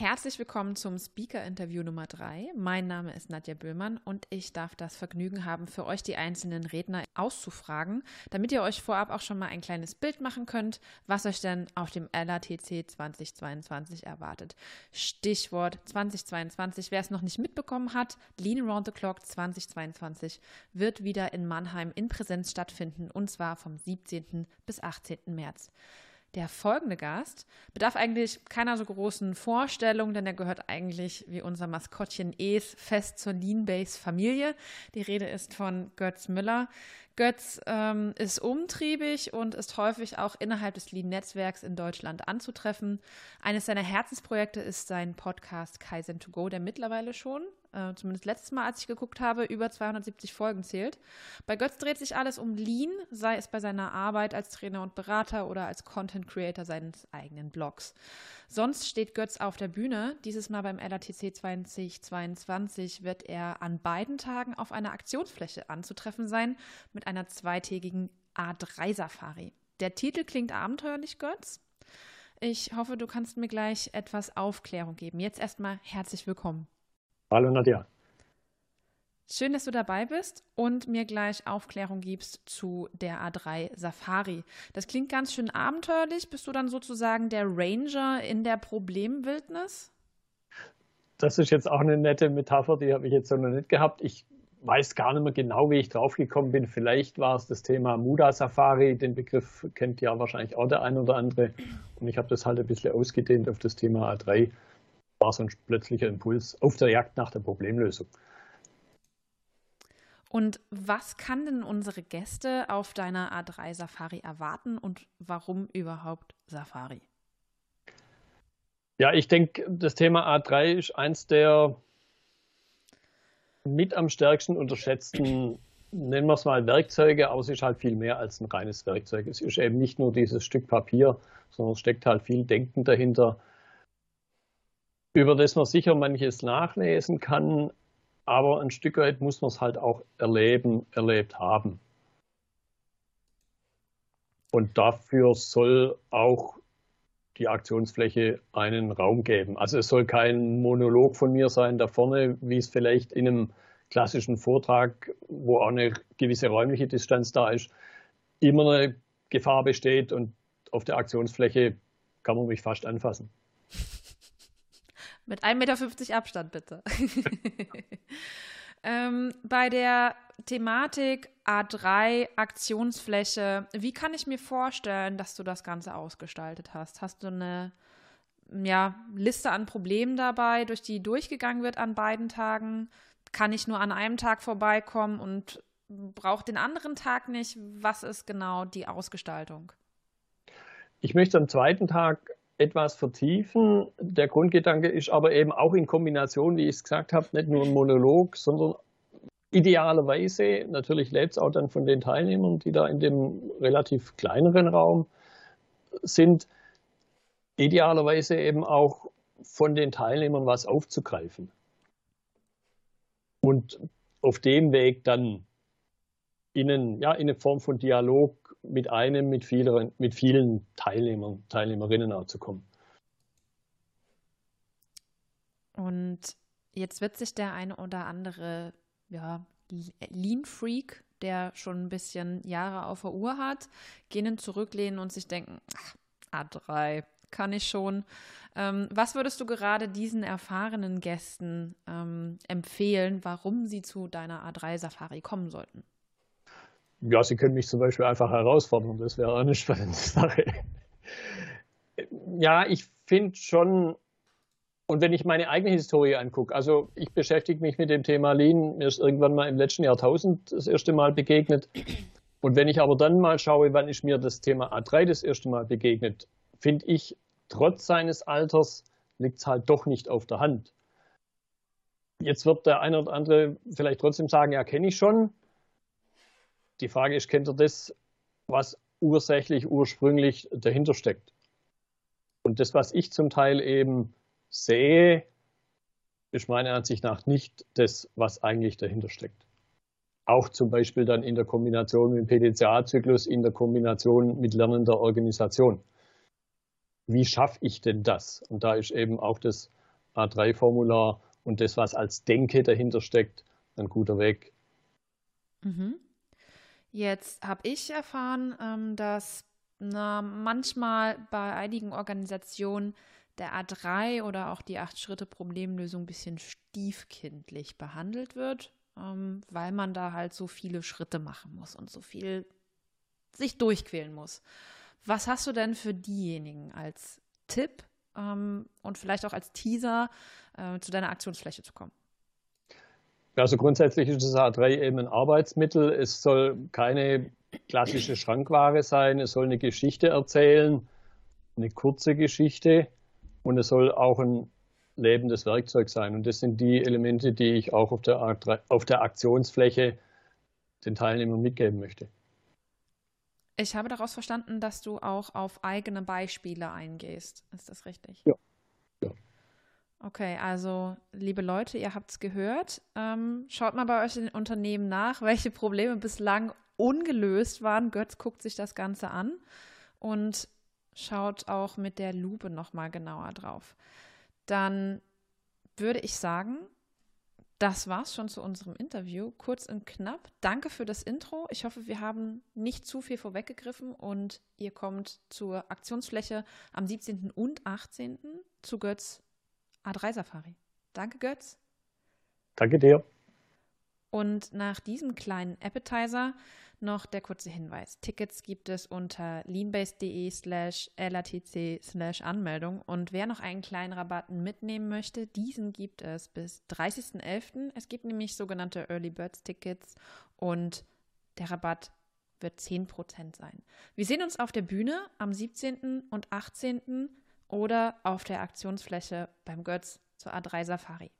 Herzlich willkommen zum Speaker-Interview Nummer 3. Mein Name ist Nadja Böhmann und ich darf das Vergnügen haben, für euch die einzelnen Redner auszufragen, damit ihr euch vorab auch schon mal ein kleines Bild machen könnt, was euch denn auf dem LATC 2022 erwartet. Stichwort 2022, wer es noch nicht mitbekommen hat, Lean Around the Clock 2022 wird wieder in Mannheim in Präsenz stattfinden und zwar vom 17. bis 18. März. Der folgende Gast bedarf eigentlich keiner so großen Vorstellung, denn er gehört eigentlich wie unser Maskottchen Es fest zur Lean-Base-Familie. Die Rede ist von Götz Müller. Götz ähm, ist umtriebig und ist häufig auch innerhalb des Lean-Netzwerks in Deutschland anzutreffen. Eines seiner Herzensprojekte ist sein Podcast Kaizen to Go, der mittlerweile schon äh, zumindest letztes Mal, als ich geguckt habe, über 270 Folgen zählt. Bei Götz dreht sich alles um Lean, sei es bei seiner Arbeit als Trainer und Berater oder als Content Creator seines eigenen Blogs. Sonst steht Götz auf der Bühne. Dieses Mal beim LATC 2022 wird er an beiden Tagen auf einer Aktionsfläche anzutreffen sein mit einer zweitägigen A3-Safari. Der Titel klingt abenteuerlich, Götz. Ich hoffe, du kannst mir gleich etwas Aufklärung geben. Jetzt erstmal herzlich willkommen. Hallo Nadja. Schön, dass du dabei bist und mir gleich Aufklärung gibst zu der A3 Safari. Das klingt ganz schön abenteuerlich. Bist du dann sozusagen der Ranger in der Problemwildnis? Das ist jetzt auch eine nette Metapher, die habe ich jetzt so noch nicht gehabt. Ich weiß gar nicht mehr genau, wie ich draufgekommen bin. Vielleicht war es das Thema Muda Safari. Den Begriff kennt ja wahrscheinlich auch der ein oder andere. Und ich habe das halt ein bisschen ausgedehnt auf das Thema A3 war so ein plötzlicher Impuls auf der Jagd nach der Problemlösung. Und was kann denn unsere Gäste auf deiner A3 Safari erwarten und warum überhaupt Safari? Ja, ich denke, das Thema A3 ist eins der mit am stärksten unterschätzten, nennen wir es mal Werkzeuge, aber es ist halt viel mehr als ein reines Werkzeug. Es ist eben nicht nur dieses Stück Papier, sondern es steckt halt viel Denken dahinter, über das man sicher manches nachlesen kann, aber ein Stück weit muss man es halt auch erleben, erlebt haben. Und dafür soll auch die Aktionsfläche einen Raum geben. Also es soll kein Monolog von mir sein da vorne, wie es vielleicht in einem klassischen Vortrag, wo auch eine gewisse räumliche Distanz da ist, immer eine Gefahr besteht und auf der Aktionsfläche kann man mich fast anfassen. Mit 1,50 Meter Abstand, bitte. ähm, bei der Thematik A3 Aktionsfläche, wie kann ich mir vorstellen, dass du das Ganze ausgestaltet hast? Hast du eine ja, Liste an Problemen dabei, durch die durchgegangen wird an beiden Tagen? Kann ich nur an einem Tag vorbeikommen und brauche den anderen Tag nicht? Was ist genau die Ausgestaltung? Ich möchte am zweiten Tag etwas vertiefen. Der Grundgedanke ist aber eben auch in Kombination, wie ich es gesagt habe, nicht nur ein Monolog, sondern idealerweise, natürlich lebt es auch dann von den Teilnehmern, die da in dem relativ kleineren Raum sind, idealerweise eben auch von den Teilnehmern was aufzugreifen. Und auf dem Weg dann in, ja, in eine Form von Dialog mit einem, mit vielen, mit vielen Teilnehmern, Teilnehmerinnen auch zu kommen. Und jetzt wird sich der eine oder andere ja, Lean Freak, der schon ein bisschen Jahre auf der Uhr hat, gehen zurücklehnen und sich denken, ach, A3 kann ich schon. Ähm, was würdest du gerade diesen erfahrenen Gästen ähm, empfehlen, warum sie zu deiner A3-Safari kommen sollten? Ja, Sie können mich zum Beispiel einfach herausfordern, das wäre eine spannende Sache. Ja, ich finde schon, und wenn ich meine eigene Historie angucke, also ich beschäftige mich mit dem Thema Lean, mir ist irgendwann mal im letzten Jahrtausend das erste Mal begegnet. Und wenn ich aber dann mal schaue, wann ist mir das Thema A3 das erste Mal begegnet, finde ich, trotz seines Alters liegt es halt doch nicht auf der Hand. Jetzt wird der eine oder andere vielleicht trotzdem sagen, ja, kenne ich schon. Die Frage ist, kennt ihr das, was ursächlich, ursprünglich dahinter steckt? Und das, was ich zum Teil eben sehe, ist meiner Ansicht nach nicht das, was eigentlich dahinter steckt. Auch zum Beispiel dann in der Kombination mit dem PDCA-Zyklus, in der Kombination mit lernender Organisation. Wie schaffe ich denn das? Und da ist eben auch das A3-Formular und das, was als Denke dahinter steckt, ein guter Weg. Mhm. Jetzt habe ich erfahren, ähm, dass na, manchmal bei einigen Organisationen der A3 oder auch die Acht-Schritte-Problemlösung ein bisschen stiefkindlich behandelt wird, ähm, weil man da halt so viele Schritte machen muss und so viel sich durchquälen muss. Was hast du denn für diejenigen als Tipp ähm, und vielleicht auch als Teaser äh, zu deiner Aktionsfläche zu kommen? Also grundsätzlich ist das A3 eben ein Arbeitsmittel. Es soll keine klassische Schrankware sein. Es soll eine Geschichte erzählen, eine kurze Geschichte und es soll auch ein lebendes Werkzeug sein. Und das sind die Elemente, die ich auch auf der, auf der Aktionsfläche den Teilnehmern mitgeben möchte. Ich habe daraus verstanden, dass du auch auf eigene Beispiele eingehst. Ist das richtig? Ja. Okay, also liebe Leute, ihr habt es gehört. Ähm, schaut mal bei euch in den Unternehmen nach, welche Probleme bislang ungelöst waren. Götz guckt sich das Ganze an und schaut auch mit der Lupe nochmal genauer drauf. Dann würde ich sagen, das war's schon zu unserem Interview. Kurz und knapp. Danke für das Intro. Ich hoffe, wir haben nicht zu viel vorweggegriffen und ihr kommt zur Aktionsfläche am 17. und 18. zu Götz A3 Safari. Danke, Götz. Danke dir. Und nach diesem kleinen Appetizer noch der kurze Hinweis. Tickets gibt es unter leanbase.de slash latc slash Anmeldung. Und wer noch einen kleinen Rabatt mitnehmen möchte, diesen gibt es bis 30.11. Es gibt nämlich sogenannte Early Birds Tickets und der Rabatt wird 10% sein. Wir sehen uns auf der Bühne am 17. und 18. oder auf der Aktionsfläche beim Götz zur A3 Safari.